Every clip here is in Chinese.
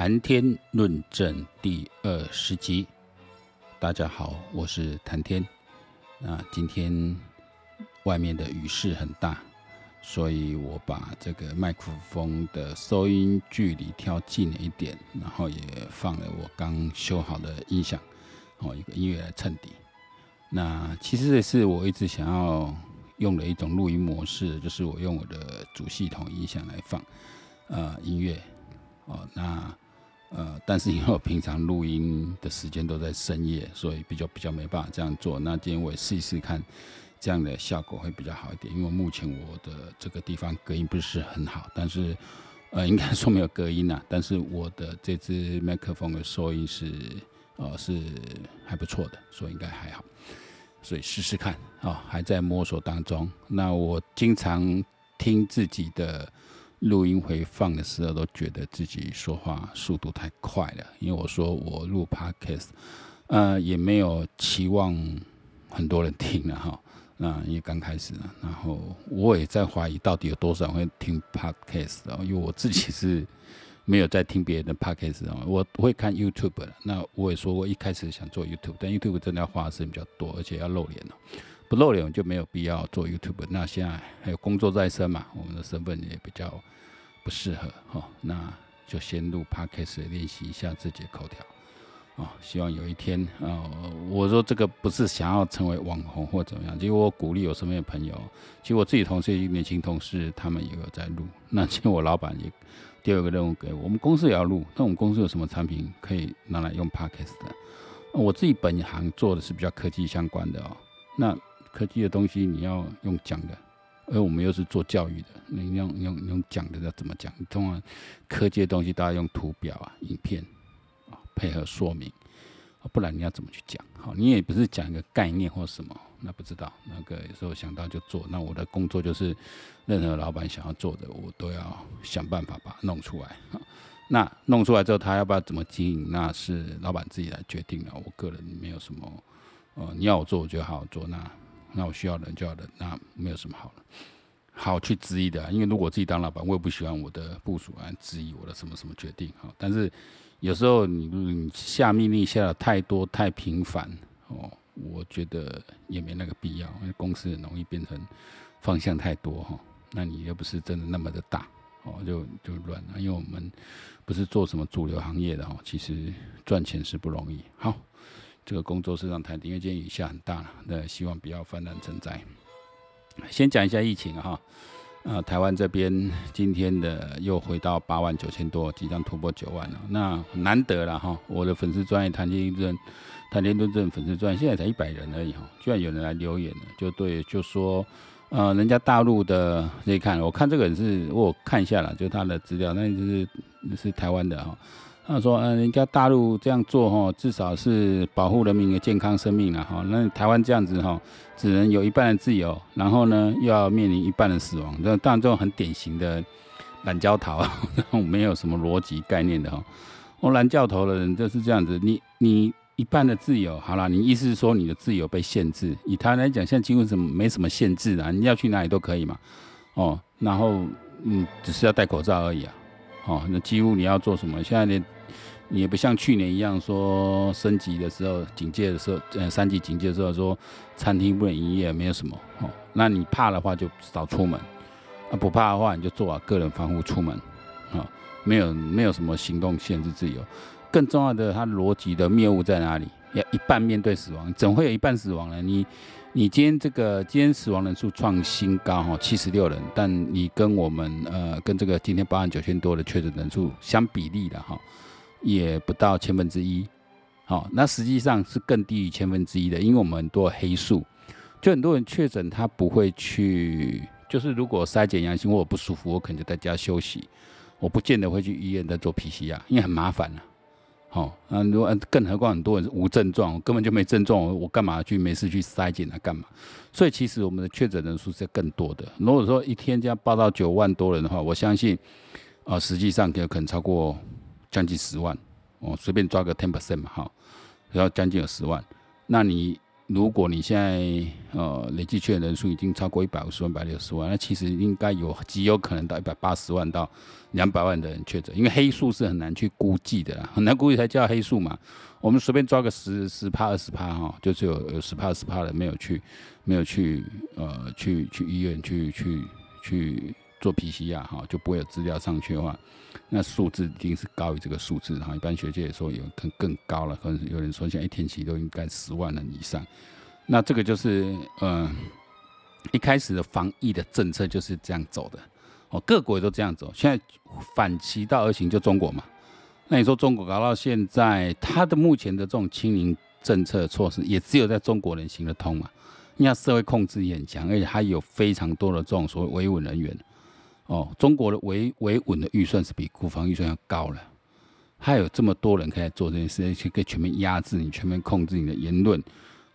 谈天论证第二十集，大家好，我是谈天。那今天外面的雨势很大，所以我把这个麦克风的收音距离调近了一点，然后也放了我刚修好的音响，哦，一个音乐来衬底。那其实也是我一直想要用的一种录音模式，就是我用我的主系统音响来放呃音乐。哦，那呃，但是因为我平常录音的时间都在深夜，所以比较比较没办法这样做。那今天我也试一试看，这样的效果会比较好一点。因为目前我的这个地方隔音不是很好，但是 呃，应该说没有隔音呐。但是我的这支麦克风的收音是呃是还不错的，所以应该还好。所以试试看啊，还在摸索当中。那我经常听自己的。录音回放的时候，都觉得自己说话速度太快了。因为我说我录 Podcast，呃，也没有期望很多人听了哈。那因为刚开始呢，然后我也在怀疑到底有多少人会听 Podcast 啊？因为我自己是没有在听别人的 Podcast 啊，我会看 YouTube 的。那我也说过一开始想做 YouTube，但 YouTube 真的要花的时间比较多，而且要露脸了。不露脸就没有必要做 YouTube。那现在还有工作在身嘛，我们的身份也比较不适合哈。那就先录 Podcast 练习一下自己的口条啊。希望有一天啊，我说这个不是想要成为网红或怎么样，其实我鼓励我身边的朋友，其实我自己同事一年轻同事他们也有在录。那其实我老板也第二个任务给我，我们公司也要录。那我们公司有什么产品可以拿来用 Podcast 的？我自己本行做的是比较科技相关的哦。那科技的东西你要用讲的，而我们又是做教育的，你用用用讲的要怎么讲？通常科技的东西，大家用图表啊、影片啊配合说明，不然你要怎么去讲？好，你也不是讲一个概念或什么，那不知道。那个有时候想到就做。那我的工作就是，任何老板想要做的，我都要想办法把它弄出来。那弄出来之后，他要不要怎么经营，那是老板自己来决定的。我个人没有什么，呃，你要我做，我就好好做。那那我需要人就要人，那没有什么好，好去质疑的。因为如果自己当老板，我也不喜欢我的部署来质疑我的什么什么决定哈。但是有时候你你下命令下的太多太频繁哦，我觉得也没那个必要，因为公司很容易变成方向太多哈。那你又不是真的那么的大哦，就就乱了。因为我们不是做什么主流行业的哈，其实赚钱是不容易。好。这个工作是让台，因为今天雨下很大了，那希望不要泛滥成灾。先讲一下疫情哈，啊，台湾这边今天的又回到八万九千多，即将突破九万了。那难得了哈，我的粉丝专业谈天论政，谈天论政粉丝专业现在才一百人而已哈，居然有人来留言了，就对，就说，呃，人家大陆的可以看，我看这个人是我看一下了，就他的资料，那就是是台湾的哈。他说：“嗯，人家大陆这样做哈，至少是保护人民的健康生命了哈。那台湾这样子哈，只能有一半的自由，然后呢又要面临一半的死亡。这当然这种很典型的懒教头，然后没有什么逻辑概念的哈。我懒教头的人就是这样子，你你一半的自由好了，你意思是说你的自由被限制？以他来讲，现在几乎什么没什么限制啊，你要去哪里都可以嘛。哦，然后嗯，只是要戴口罩而已啊。哦，那几乎你要做什么？现在连你也不像去年一样说升级的时候、警戒的时候，呃，三级警戒的时候说餐厅不能营业，没有什么。哦，那你怕的话就少出门，啊，不怕的话你就做好个人防护出门，啊，没有没有什么行动限制自由。更重要的，它逻辑的谬误在哪里？要一半面对死亡，怎会有一半死亡呢？你你今天这个今天死亡人数创新高哈，七十六人，但你跟我们呃跟这个今天八万九千多的确诊人数相比例的哈。也不到千分之一，好，那实际上是更低于千分之一的，因为我们很多黑数，就很多人确诊他不会去，就是如果筛检阳性或我不舒服，我可能就在家休息，我不见得会去医院再做 PCR，因为很麻烦了，好，那如果更何况很多人是无症状，根本就没症状，我干嘛去没事去筛检啊？干嘛？所以其实我们的确诊人数是更多的。如果说一天这样报到九万多人的话，我相信啊，实际上有可能超过。将近十万，哦，随便抓个 ten percent 嘛，哈，然后将近有十万，那你如果你现在呃累计确诊人数已经超过一百五十万、一百六十万，那其实应该有极有可能到一百八十万到两百万的人确诊，因为黑数是很难去估计的啦，很难估计才叫黑数嘛。我们随便抓个十十趴、二十趴哈，就是有有十趴、二十趴的没有去，没有去呃去去医院去去去做 PCR 哈，就不会有资料上去的话，那数字一定是高于这个数字。然后一般学界也说有更更高了，可能有人说现在一天期都应该十万人以上。那这个就是呃一开始的防疫的政策就是这样走的哦，各国也都这样走。现在反其道而行，就中国嘛。那你说中国搞到现在，它的目前的这种清零政策措施，也只有在中国能行得通嘛？你看社会控制也很强，而且还有非常多的这种所谓维稳人员。哦，中国的维维稳的预算是比国防预算要高了，还有这么多人可以做这件事情，可以全面压制你，全面控制你的言论。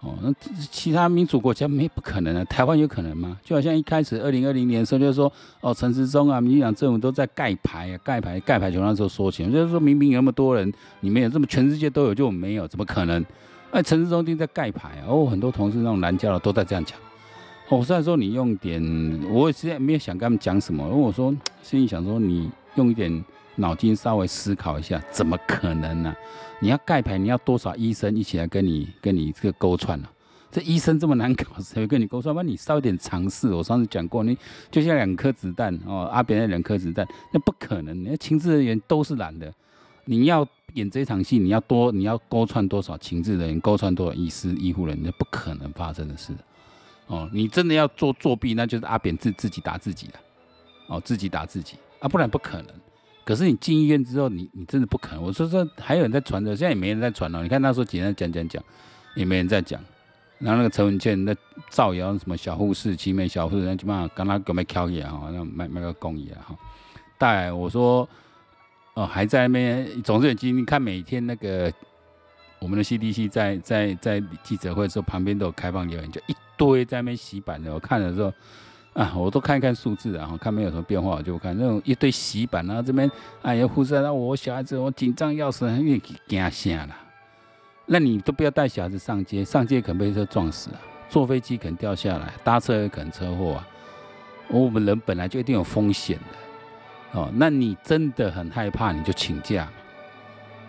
哦，那其他民主国家没不可能啊，台湾有可能吗？就好像一开始二零二零年的时候，就是说哦，陈时中啊，民进党政府都在盖牌啊，盖牌盖牌，就那时候说起，就是说明明有那么多人，你没有这么全世界都有，就没有，怎么可能？哎，陈时中一定在盖牌啊！哦，很多同事那种南教的都在这样讲。我，虽然说你用点，我现在没有想跟他们讲什么，因为我说 心里想说你用一点脑筋稍微思考一下，怎么可能呢、你要盖牌，你要多少医生一起来跟你跟你这个勾串呢、啊？这医生这么难搞，谁会跟你勾串？那你稍微点尝试。我上次讲过，你就像两颗子弹哦，阿扁那两颗子弹，那不可能。那情治人员都是懒的，你要演这场戏，你要多，你要勾串多少情治人员，勾串多少医师、医护人员，那不可能发生的事。哦，你真的要做作弊，那就是阿扁自自己打自己了。哦，自己打自己啊，不然不可能。可是你进医院之后，你你真的不可能。我说这还有人在传的，现在也没人在传了。你看那时候几人讲讲讲，也没人在讲。然后那个陈文茜那造谣什么小护士、奇美小护士，基本上刚刚给没挑起啊，那卖卖个公益啊哈。大概我说哦，还在那边，总是有机。你看每天那个我们的 CDC 在在在记者会的时候，旁边都有开放留言，就一堆在那边洗版的。我看的时候。啊，我都看一看数字啊，看没有什么变化，我就看那种一堆洗版，然后这边哎呀，护士那我小孩子我紧张要死，因为惊吓了。那你都不要带小孩子上街，上街可能被车撞死啊，坐飞机可能掉下来，搭车也可能车祸啊。我们人本来就一定有风险的哦，那你真的很害怕，你就请假。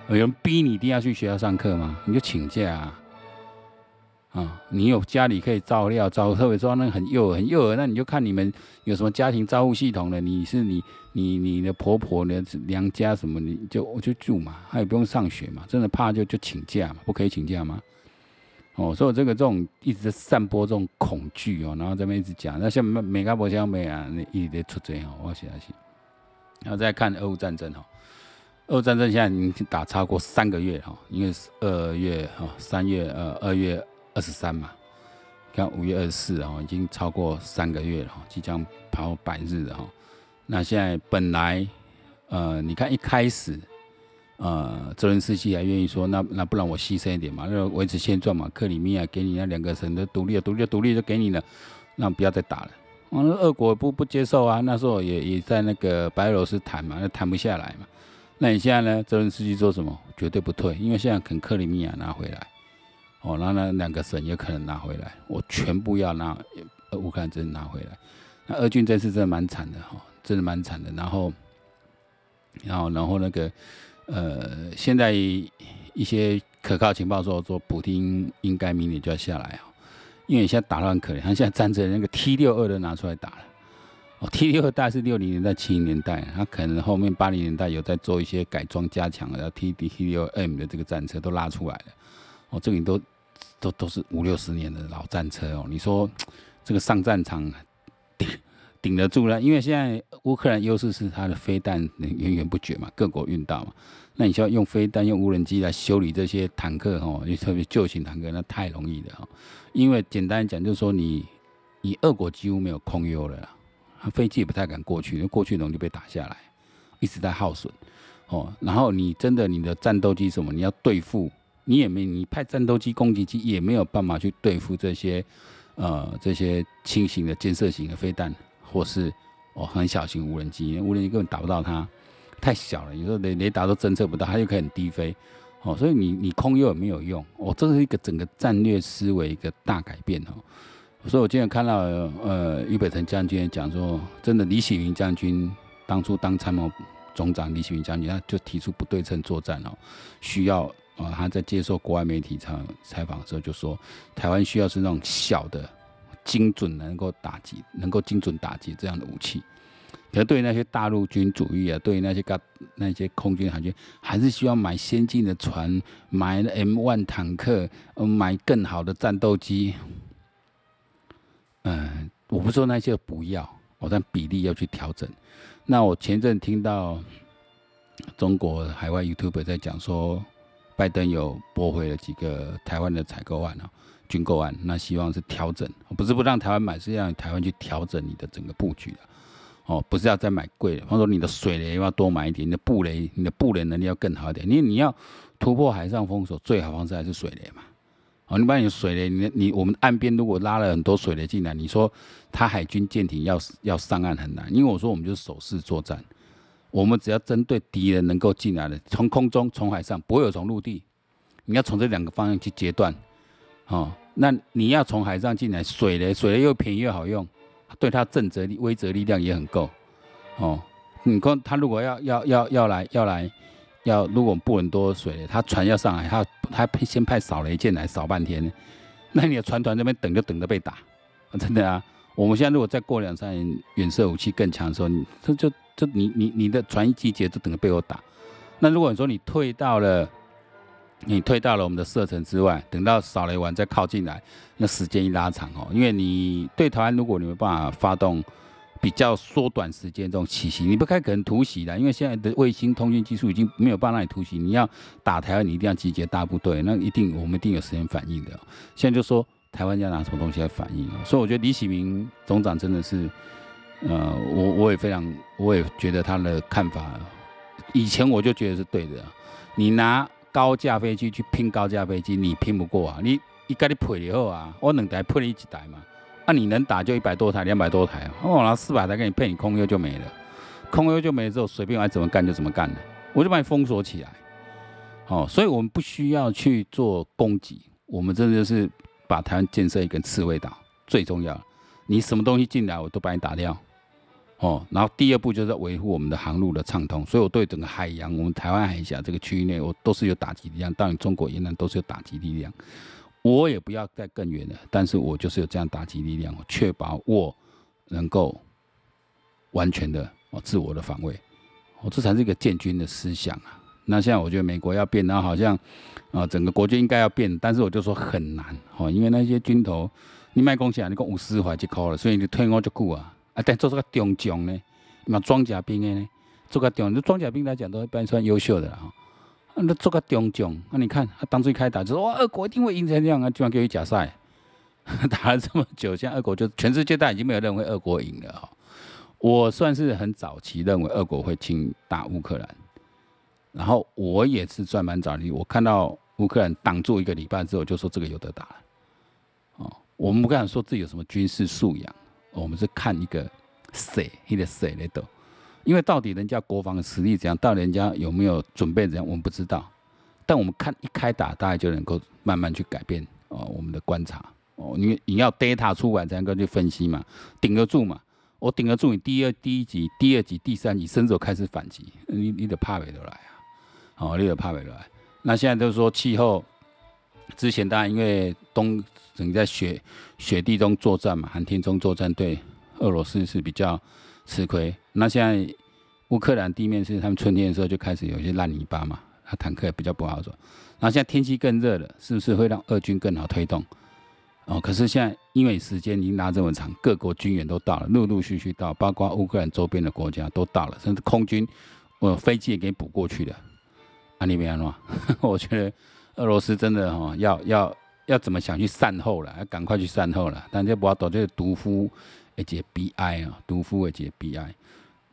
有人逼你一定要去学校上课吗？你就请假啊。啊、你有家里可以照料照，特别说那很幼儿很幼儿，那你就看你们有什么家庭照护系统的，你是你你你的婆婆的娘家什么，你就我就住嘛，他也不用上学嘛，真的怕就就请假嘛，不可以请假吗？哦，所以这个这种一直在散播这种恐惧哦，然后这边一直讲，那像美美加博香美啊，那一直在出这哦，我写下去，然后再看俄乌战争哈，俄乌战争现在已经打超过三个月哈，因为是二月哈，三月呃二月。二十三嘛，看五月二十四啊，已经超过三个月了，即将跑百日了哈。那现在本来，呃，你看一开始，呃，泽连斯基还愿意说，那那不然我牺牲一点嘛，那维持现状嘛，克里米亚给你那两个省的独立，独立独立就给你了，那不要再打了。完了，俄国不不接受啊，那时候也也在那个白俄罗斯谈嘛，那谈不下来嘛。那你现在呢？泽连斯基说什么？绝对不退，因为现在肯克里米亚拿回来。哦，然后那两个省也可能拿回来，我全部要拿，乌克兰真拿回来。那俄军这次真的蛮惨的哈，真的蛮惨的。然后，然后，然后那个，呃，现在一些可靠情报说说，普丁应该明年就要下来哦，因为现在打乱可怜，他现在战争那个 T 六二都拿出来打了。哦，T 六代是六零年代、七零年代，他可能后面八零年代有在做一些改装加强，然后 T D、T 六 M 的这个战车都拉出来了。哦，这个你都。都都是五六十年的老战车哦，你说这个上战场顶顶得住了？因为现在乌克兰优势是它的飞弹源源不绝嘛，各国运到嘛。那你需要用飞弹、用无人机来修理这些坦克哦，就特别旧型坦克，那太容易了哦。因为简单讲，就是说你你俄国几乎没有空优了，飞机也不太敢过去，因为过去容易被打下来，一直在耗损哦。然后你真的你的战斗机什么，你要对付。你也没，你派战斗机、攻击机也没有办法去对付这些，呃，这些轻型的肩射型的飞弹，或是哦很小型无人机，无人机根本打不到它，太小了，有时候雷雷达都侦测不到，它又可以很低飞，哦，所以你你空优也没有用，哦，这是一个整个战略思维一个大改变哦。所以我今天看到呃俞北辰将军讲说，真的李喜云将军当初当参谋总长，李喜云将军他就提出不对称作战哦，需要啊他在接受国外媒体采采访的时候就说，台湾需要是那种小的、精准能够打击、能够精准打击这样的武器。可对于那些大陆军主义啊，对于那些个那些空军海军，还是需要买先进的船，买 M1 坦克，买更好的战斗机。嗯，我不说那些不要，我但比例要去调整。那我前阵听到中国海外 YouTube 在讲说，拜登有驳回了几个台湾的采购案啊，军购案，那希望是调整，不是不让台湾买，是让台湾去调整你的整个布局的。哦，不是要再买贵的，或者说你的水雷要多买一点，你的布雷，你的布雷能力要更好一点。你你要突破海上封锁，最好方式还是水雷嘛。哦，你把你水雷，你你我们岸边如果拉了很多水雷进来，你说他海军舰艇要要上岸很难，因为我说我们就是守势作战，我们只要针对敌人能够进来的，从空中、从海上，不会有从陆地，你要从这两个方向去截断。哦，那你要从海上进来，水雷水雷又便宜又好用。对它震慑力、威慑力量也很够，哦，你看他如果要要要要来要来，要如果不很多水，他船要上来，他他先派扫雷舰来扫半天，那你的船团这边等就等着被打，真的啊！我们现在如果再过两三年远射武器更强的时候，你这就就你你你的船一集结就等着被我打。那如果你说你退到了。你退到了我们的射程之外，等到扫雷完再靠近来，那时间一拉长哦，因为你对台湾，如果你没办法发动比较缩短时间这种奇袭，你不太可能突袭的，因为现在的卫星通讯技术已经没有办法让你突袭。你要打台湾，你一定要集结大部队，那一定我们一定有时间反应的。现在就说台湾要拿什么东西来反应，所以我觉得李喜明总长真的是，呃，我我也非常，我也觉得他的看法，以前我就觉得是对的，你拿。高价飞机去拼高价飞机，你拼不过啊！你一个你配以后啊，我两台配你一台嘛，那、你能打就一百多台、两百多台，我拿四百台给你配，你空优就没了，空优就没了之后，随便爱怎么干就怎么干了，我就把你封锁起来。哦，所以我们不需要去做攻击，我们真的就是把台湾建设一个刺猬岛，最重要，你什么东西进来，我都把你打掉。哦，然后第二步就是维护我们的航路的畅通，所以我对整个海洋，我们台湾海峡这个区域内，我都是有打击力量，当然中国沿岸都是有打击力量。我也不要再更远了，但是我就是有这样打击力量，确保我能够完全的哦自我的防卫，哦，这才是一个建军的思想啊。那现在我觉得美国要变，然后好像啊整个国军应该要变，但是我就说很难哦，因为那些军头你卖贡献，你讲五十块就扣了，所以你退我就够啊。啊，但做这个中将呢，那装甲兵呢，做个中，装甲兵来讲都一般算优秀的哈。那做个中将，那你看，他当初一开打就说哇，俄国一定会赢成这样啊，居然给你假赛，打了这么久，现在俄国就全世界，都已经没有认为俄国赢了哈。我算是很早期认为俄国会侵打乌克兰，然后我也是算蛮早的，我看到乌克兰挡住一个礼拜之后，就说这个有得打了。哦，我们不敢说自己有什么军事素养。我们是看一个谁，一个谁来的，因为到底人家国防的实力怎样，到底人家有没有准备怎样，我们不知道。但我们看一开打，大概就能够慢慢去改变哦，我们的观察哦，你你要 data 出来才能够去分析嘛，顶得住嘛。我顶得住你第二第一集、第二集、第三集，伸手开始反击，你你得怕未得来啊，哦，你得怕未得来。那现在就是说气候，之前当然因为冬。整在雪雪地中作战嘛，寒天中作战，对俄罗斯是比较吃亏。那现在乌克兰地面是他们春天的时候就开始有一些烂泥巴嘛，他坦克也比较不好走。那现在天气更热了，是不是会让俄军更好推动？哦，可是现在因为时间已经拉这么长，各国军援都到了，陆陆续续到，包括乌克兰周边的国家都到了，甚至空军，我飞机也给补过去的。啊，你没安吗？我觉得俄罗斯真的哈要要。要怎么想去善后了？要赶快去善后了。但这不要躲，这个毒夫而且悲哀啊，毒夫而且悲哀。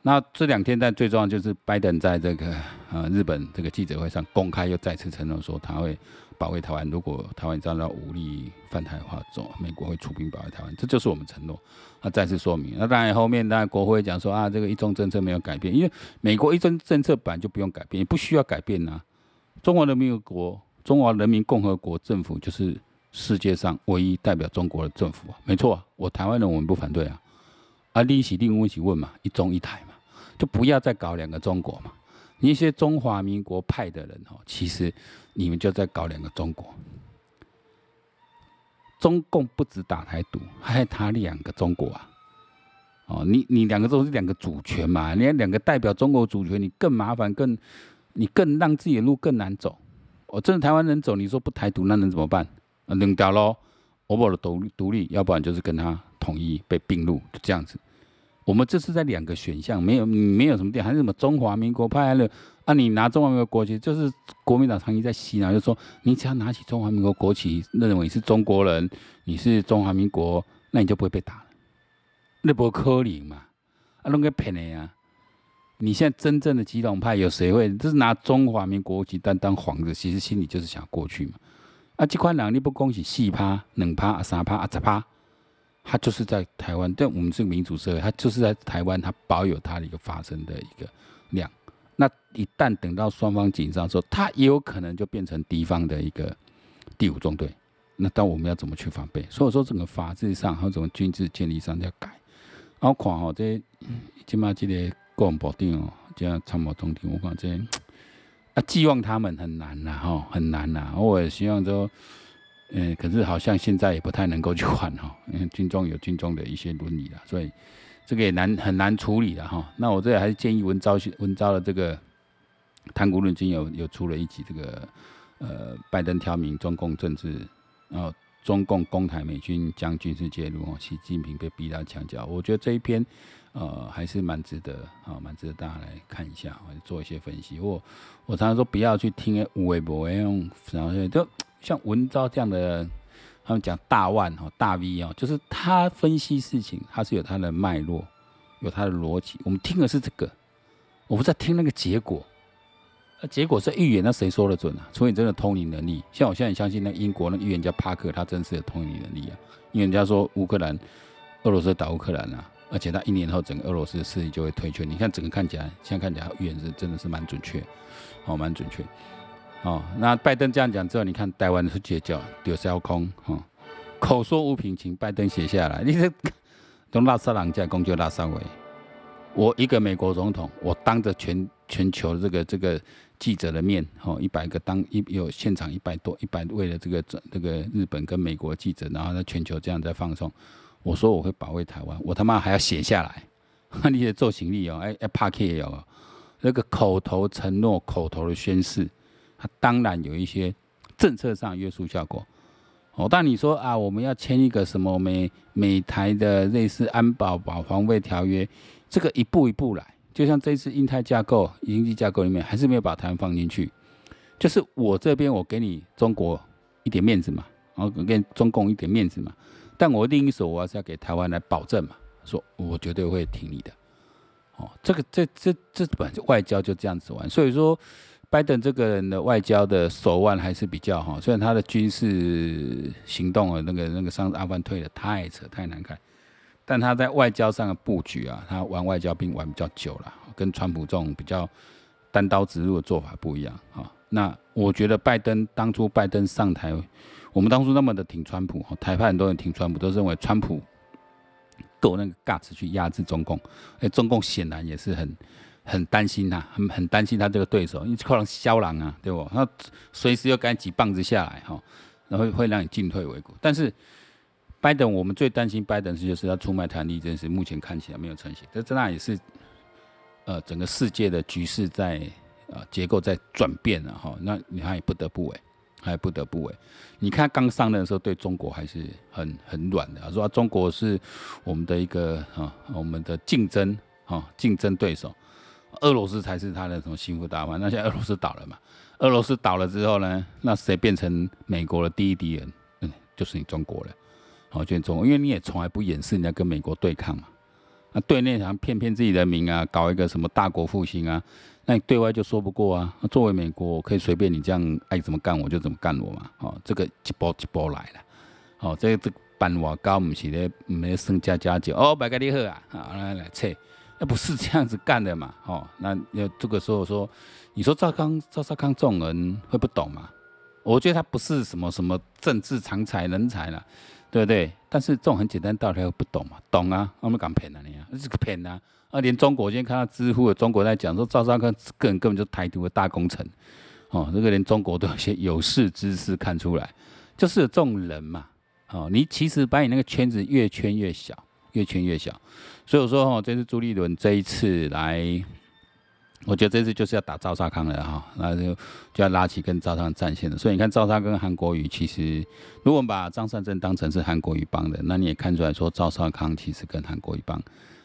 那这两天，但最重要就是拜登在这个呃日本这个记者会上公开又再次承诺说他会保卫台湾。如果台湾遭到武力犯台的话，走美国会出兵保卫台湾，这就是我们承诺。他再次说明。那当然后面当然国会讲说啊，这个一中政策没有改变，因为美国一中政策本来就不用改变，也不需要改变呐、啊。中华人民国中华人民共和国政府就是世界上唯一代表中国的政府啊，没错啊，我台湾人我们不反对啊。啊，你是另问起问嘛，一中一台嘛，就不要再搞两个中国嘛。你一些中华民国派的人哦，其实你们就在搞两个中国。中共不止打台独，还打两个中国啊！哦，你你两个都是两个主权嘛，你两个代表中国主权，你更麻烦，更你更让自己的路更难走。哦、真的台湾人走，你说不台独，那能怎么办？啊，两条喽，我为了独独立，要不然就是跟他统一被并入，就这样子。我们这是在两个选项，没有没有什么电，还是什么中华民国派的？啊，你拿中华民国国旗，就是国民党长期在洗脑，就说你只要拿起中华民国国旗，认为你是中国人，你是中华民国，那你就不会被打了。那不可能嘛？啊，弄个骗的呀！你现在真正的基隆派有谁会？就是拿中华民国国旗当当幌子，其实心里就是想过去嘛。啊，这款人你不恭喜四趴、两趴、啊三趴、啊十趴。他就是在台湾，但我们是民主社会，他就是在台湾，他保有他的一个发声的一个量。那一旦等到双方紧张的时候，他也有可能就变成敌方的一个第五纵队。那当我们要怎么去防备？所以说，整个法制上和整个军事建立上要改。然后看哦，这起码这个国防部长哦，这样参谋总长，我讲这啊，寄望他们很难呐，哈，很难呐。我也希望说。嗯，可是好像现在也不太能够去换哦，因为军中有军中的一些伦理了，所以这个也难很难处理的哈。那我这里还是建议文昭文昭的这个《谈古论今》有有出了一集这个呃拜登挑明中共政治，然后中共攻台美军将军事介入哦，习近平被逼到墙角，我觉得这一篇呃还是蛮值得啊，蛮值得大家来看一下，或者做一些分析。我我常常说不要去听微博用，然后就。像文昭这样的，他们讲大腕哦，大 V 哦，就是他分析事情，他是有他的脉络，有他的逻辑。我们听的是这个，我不在听那个结果。那结果是预言，那谁说的准啊？除非你真的通灵能力。像我现在相信那英国那预言家帕克，他真是有通灵能力啊。因为人家说乌克兰，俄罗斯打乌克兰啊，而且他一年后整个俄罗斯的势力就会退却。你看整个看起来，现在看起来预言是真的是蛮准确，哦，蛮准确。哦，那拜登这样讲之后，你看台湾是绝交，丢小空，哈、哦，口说无凭，请拜登写下来。你这从拉萨朗架攻就拉萨维，我一个美国总统，我当着全全球这个这个记者的面，哦，一百个当一有现场一百多一百位的这个这个日本跟美国记者，然后在全球这样在放送，我说我会保卫台湾，我他妈还要写下来，你得做行李哦，哎哎，拍 K 哦，那个口头承诺、口头的宣誓。它当然有一些政策上约束效果，哦，但你说啊，我们要签一个什么美美台的类似安保保防卫条约，这个一步一步来，就像这次印太架构、经济架构里面，还是没有把台湾放进去。就是我这边我给你中国一点面子嘛，然后给中共一点面子嘛，但我另一手我还是要给台湾来保证嘛，说我绝对会挺你的。哦，这个这这这本外交就这样子玩，所以说。拜登这个人的外交的手腕还是比较哈，虽然他的军事行动啊，那个那个上次阿富汗退的太扯太难看，但他在外交上的布局啊，他玩外交兵玩比较久了，跟川普这种比较单刀直入的做法不一样啊。那我觉得拜登当初拜登上台，我们当初那么的挺川普，台派很多人挺川普，都认为川普够那个 guts 去压制中共，哎，中共显然也是很。很担心他，很很担心他这个对手，因为可能肖狼啊，对不？他随时又该几棒子下来哈，然后会让你进退维谷。但是拜登，我们最担心拜登是就是他出卖台湾这件事，目前看起来没有成型。这这那也是呃整个世界的局势在呃结构在转变了哈。那你还也不得不为，还不得不为。你看刚上任的时候对中国还是很很软的，说中国是我们的一个啊我们的竞争啊竞争对手。俄罗斯才是他的什么心腹大患？那现在俄罗斯倒了嘛？俄罗斯倒了之后呢？那谁变成美国的第一敌人？嗯，就是你中国了。好，就中国，因为你也从来不掩饰你要跟美国对抗嘛。那对内想骗骗自己的名啊，搞一个什么大国复兴啊？那你对外就说不过啊。那作为美国，可以随便你这样爱怎么干我就怎么干我嘛。哦，这个一波一波来了。哦，这这班瓦高不是咧，没升加加酒哦，白给你喝啊，好来来切。那不是这样子干的嘛？哦，那要这个时候说，你说赵康赵少康这种人会不懂吗？我觉得他不是什么什么政治长才人才了，对不对？但是这种很简单道理他不懂嘛？懂啊，我们敢骗啊你啊？这个骗啊！啊，连中国今天看到知乎的中国在讲说赵少康个人根本就台独的大功臣哦，这个连中国都有些有识之士看出来，就是这种人嘛。哦，你其实把你那个圈子越圈越小，越圈越小。所以我说哦，这次朱立伦这一次来。我觉得这次就是要打赵少康了哈，那就就要拉起跟赵少康战线了。所以你看赵少康跟韩国瑜，其实如果我们把张善政当成是韩国瑜帮的，那你也看出来说赵少康其实跟韩国瑜帮，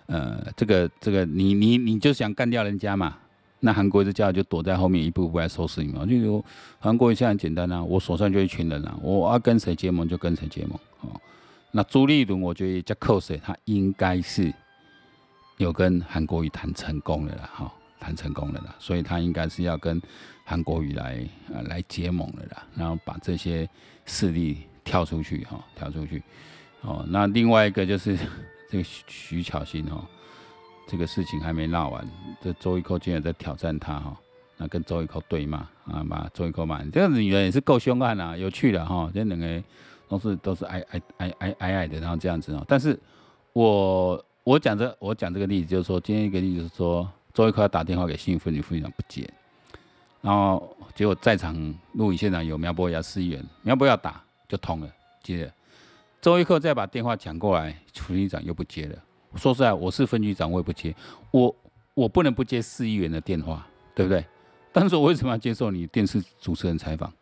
呃，这个这个你你你就想干掉人家嘛？那韩国瑜的家就躲在后面一步步来收拾你嘛。就如韩国瑜现在很简单啊，我手上就一群人啊，我要跟谁结盟就跟谁结盟哦。那朱立伦我觉得叫扣谁，他应该是有跟韩国瑜谈成功的了哈。谈成功了啦，所以他应该是要跟韩国瑜来呃来结盟了啦，然后把这些势力跳出去哈，跳出去哦。那另外一个就是 这个徐徐巧芯哈，这个事情还没闹完，这周玉蔻竟然在挑战他哈，那跟周玉蔻对骂啊，把周玉蔻骂，这个女人也是够凶悍啊，有趣的哈，这两个都是都是矮矮矮矮矮矮的，然后这样子哦。但是我我讲这我讲这个例子，就是说今天一个例子是说。周一科打电话给新妇女副局长不接，然后结果在场录影现场有苗博雅市议员，苗博雅打就通了，接了。周一科再把电话抢过来，副局长又不接了。说实在，我是分局长，我也不接。我我不能不接市议员的电话，对不对？但是我为什么要接受你电视主持人采访？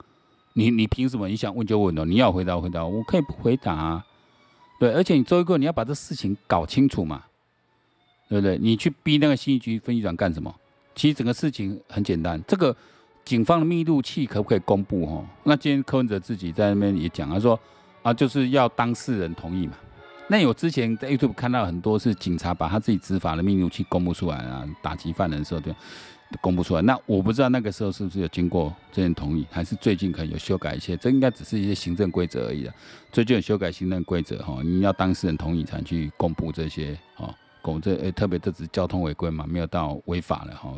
你你凭什么？你想问就问哦，你要回答回答，我可以不回答啊。对，而且你周一科你要把这事情搞清楚嘛。对不对？你去逼那个信义局分局长干什么？其实整个事情很简单，这个警方的密录器可不可以公布？哈，那今天柯文哲自己在那边也讲，他说啊，就是要当事人同意嘛。那我之前在 YouTube 看到很多是警察把他自己执法的密录器公布出来啊，打击犯人的时候对，公布出来。那我不知道那个时候是不是有经过这人同意，还是最近可能有修改一些？这应该只是一些行政规则而已的。最近有修改行政规则哈，你要当事人同意才去公布这些哈。我们这诶，特别这只是交通违规嘛，没有到违法了哈。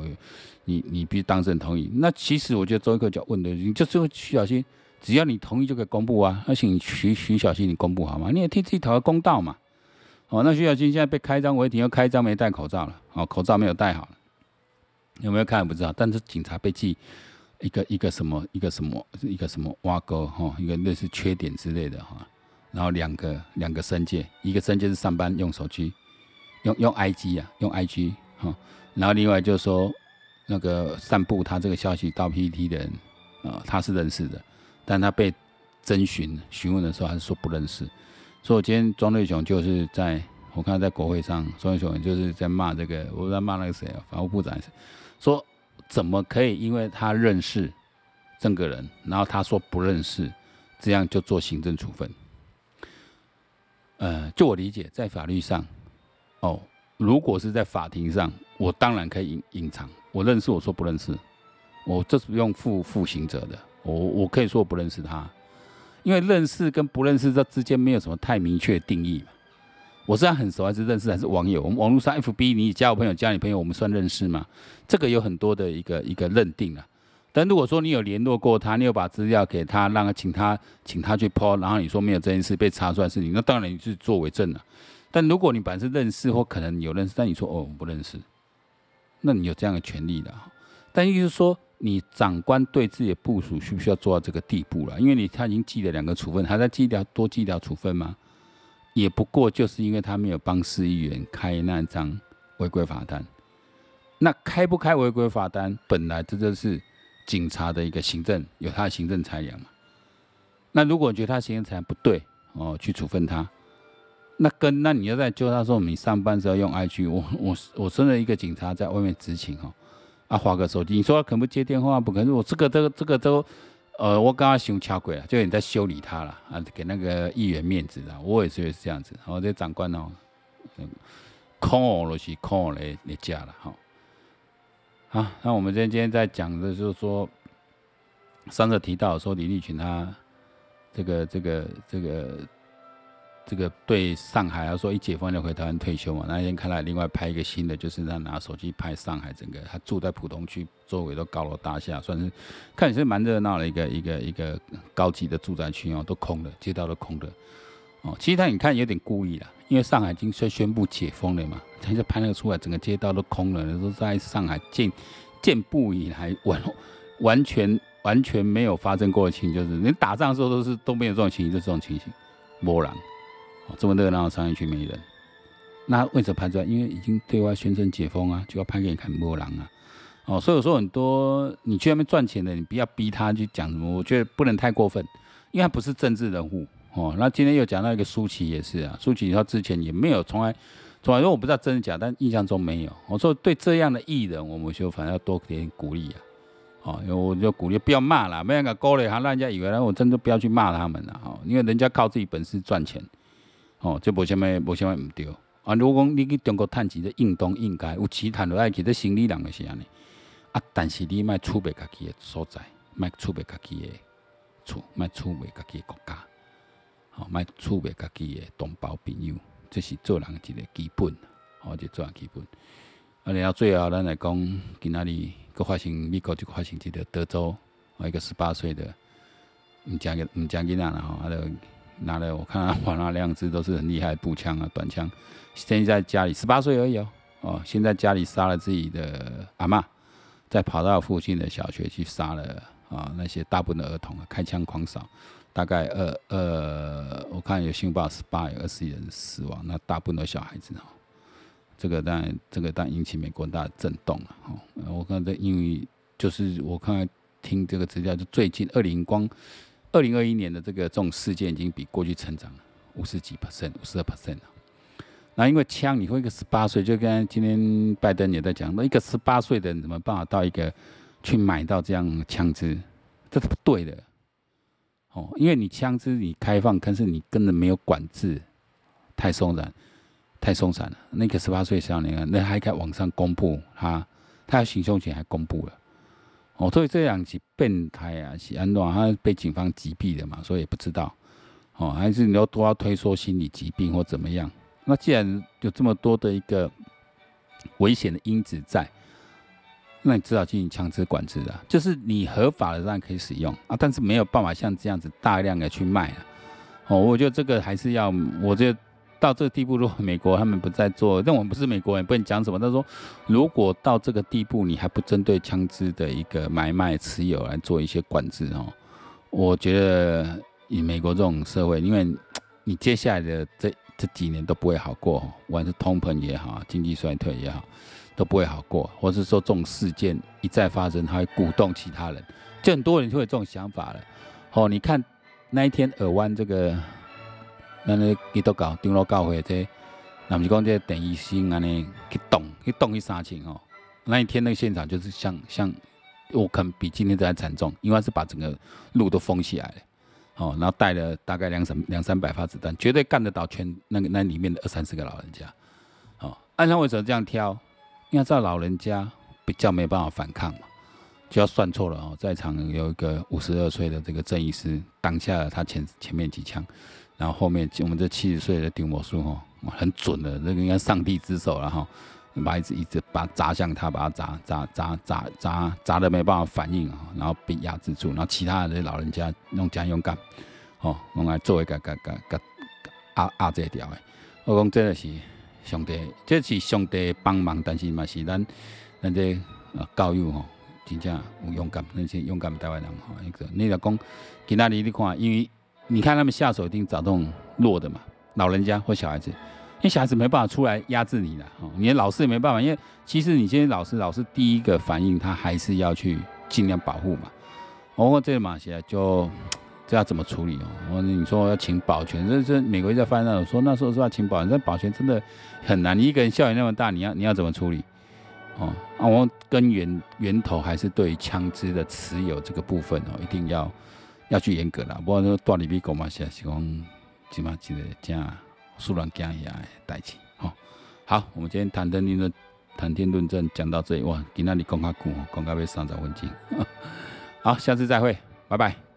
你你必须当事人同意。那其实我觉得周一克就问的，你就是徐小新，只要你同意就可以公布啊。而且你徐徐小新，你公布好吗？你也替自己讨个公道嘛。哦，那徐小新现在被开张违停，又开张没戴口罩了，哦，口罩没有戴好，有没有看不知道。但是警察被记一个一个什么一个什么一个什么挖沟哈，一个类似缺点之类的哈。然后两个两个申诫，一个申诫是上班用手机。用用 IG 啊，用 IG 哈，然后另外就是说，那个散布他这个消息到 PT 的人啊，他是认识的，但他被征询询问的时候还是说不认识，所以我今天庄瑞雄就是在我看在国会上，庄瑞雄就是在骂这个，我在骂那个谁啊，法务部长，说怎么可以因为他认识这个人，然后他说不认识，这样就做行政处分？呃，就我理解，在法律上。哦，如果是在法庭上，我当然可以隐隐藏。我认识，我说不认识，我这是用负负刑责的。我我可以说我不认识他，因为认识跟不认识这之间没有什么太明确定义。我是很熟还是认识还是网友？我们网络上 FB，你加我朋友加你朋友，我们算认识吗？这个有很多的一个一个认定啊。但如果说你有联络过他，你有把资料给他，让他请他请他去 po，然后你说没有这件事被查出来是你，那当然你是作为证了。但如果你本来是认识或可能有认识，但你说哦我不认识，那你有这样的权利的。但意思是说，你长官对自己的部署需不需要做到这个地步了？因为你他已经记了两个处分，还在记一条多记一条处分吗？也不过就是因为他没有帮市议员开那张违规罚单。那开不开违规罚单，本来这就是警察的一个行政，有他的行政裁量嘛。那如果觉得他行政裁量不对哦，去处分他。那跟那你要在就他说你上班时候用 IG，我我我身为一个警察在外面执勤哈，啊划个手机，你说他可不接电话？不可能，我这个这个这个都，呃我刚刚想敲鬼了，就你在修理他了啊，给那个议员面子的，我也觉得是这样子，然后这长官哦，空了是空了来加了哈，好，那我们今天今天在讲的就是说，上次提到说李立群他这个这个这个。这个对上海，要说一解封就回台湾退休嘛。那天看来另外拍一个新的，就是他拿手机拍上海整个，他住在浦东区，周围都高楼大厦，算是看起来是蛮热闹的一个一个一个高级的住宅区哦，都空的，街道都空的哦。其实他你看有点故意啦，因为上海已经宣宣布解封了嘛，他就拍那个出来，整个街道都空了，都在上海建建不以来完完全完全没有发生过的情形，就是你打仗的时候都是都没有这种情形，就这种情形，没人。这么热闹的商业区没人，那为什么拍出来？因为已经对外宣称解封啊，就要拍给你看没人啊。哦，所以说很多你去那边赚钱的，你不要逼他去讲什么，我觉得不能太过分，因为他不是政治人物哦。那今天又讲到一个舒淇也是啊，舒淇她之前也没有从来从来，因为我不知道真的假，但印象中没有。我说对这样的艺人，我们就反正要多点鼓励啊。哦，因为我就鼓励不要骂了，没人敢勾勒，还让人家以为，我真的不要去骂他们了哦，因为人家靠自己本事赚钱。哦，这无啥物，无啥物唔对。啊，如果讲你去中国趁钱，这应当应该有钱趁落来，其实生理人就是安尼。啊，但是你莫出卖家己的所在，莫出卖家己的厝，莫出卖家己的国家。哦，莫出卖家己的同胞朋友，这是做人一个基本。哦，这做人基本。啊，然后最后咱来讲，今仔日搁发生美国就发生一个德州，哦，一个十八岁的，唔讲个唔讲囡仔啦，吼，啊，就。拿了，我看他玩那两只都是很厉害步枪啊、短枪。现在家里十八岁而已哦，哦，现在家里杀了自己的阿嬷，再跑到附近的小学去杀了啊那些大部分的儿童啊，开枪狂扫，大概二二，我看有新闻报十八有二十一人死亡，那大部分都小孩子哦。这个当然，这个当然引起美国大的震动了哦。我看这因为就是我看听这个资料，就最近二零光。二零二一年的这个这种事件已经比过去成长了五十几 percent，五十二 percent 了。那因为枪，你说一个十八岁，就跟今天拜登也在讲，那一个十八岁的人怎么办法到一个去买到这样枪支？这是不对的。哦，因为你枪支你开放，可是你根本没有管制，太松散，太松散了。那个十八岁少年，那还在网上公布他，他要行凶前还公布了。哦，所以这样是变态啊，是安怎？他被警方击毙的嘛，所以也不知道。哦，还是你要都要推说心理疾病或怎么样？那既然有这么多的一个危险的因子在，那你至少进行强制管制啊。就是你合法的当然可以使用啊，但是没有办法像这样子大量的去卖啊。哦，我觉得这个还是要，我觉得。到这个地步，如果美国他们不再做，但我们不是美国人，不能讲什么。他说，如果到这个地步，你还不针对枪支的一个买卖、持有来做一些管制哦，我觉得以美国这种社会，因为你接下来的这这几年都不会好过，不管是通膨也好，经济衰退也好，都不会好过。或是说这种事件一再发生，他会鼓动其他人，就很多人就会有这种想法了。哦，你看那一天尔湾这个。咱咧基督教长老教会这，那不是讲这邓医生安尼去动去动去杀青哦。那一天那个现场就是像像，我可能比今天都还惨重，因为是把整个路都封起来了，哦，然后带了大概两三两三百发子弹，绝对干得到全那个那里面的二三十个老人家，哦，按照为什么这样挑？因为这老人家比较没办法反抗嘛，就要算错了哦，在场有一个五十二岁的这个郑医师挡下了他前前面几枪。然后后面我们这七十岁的丢魔术哈，很准的，这个应该上帝之手了哈，把一直一直把砸向他，把他砸砸砸砸砸砸的没办法反应啊，然后被压制住，然后其他的老人家弄加勇敢，哦，用来做一个个个个压压这条的，我讲这个是上帝，这是上帝帮忙，但是嘛是咱咱这教育吼，真正有勇敢，那些勇敢的台湾人哈，那个你若讲，其他你你看，因为。你看他们下手一定找这种弱的嘛，老人家或小孩子，因为小孩子没办法出来压制你了哦，你的老师也没办法，因为其实你现在老师，老师第一个反应他还是要去尽量保护嘛。哦，这个马来就这要怎么处理哦？我说你说要请保全，这这美国在发那种说，那时候说要请保全，这保全真的很难。你一个人校园那么大，你要你要怎么处理？哦，啊，我根源源头还是对枪支的持有这个部分哦，一定要。要去严格啦，不过大里边讲嘛，是是讲起码一个正肃然惊一样的代志。好，好，我们今天谈天论谈天论政讲到这里哇，今天你讲较久，讲到要三十分钟。好，下次再会，拜拜。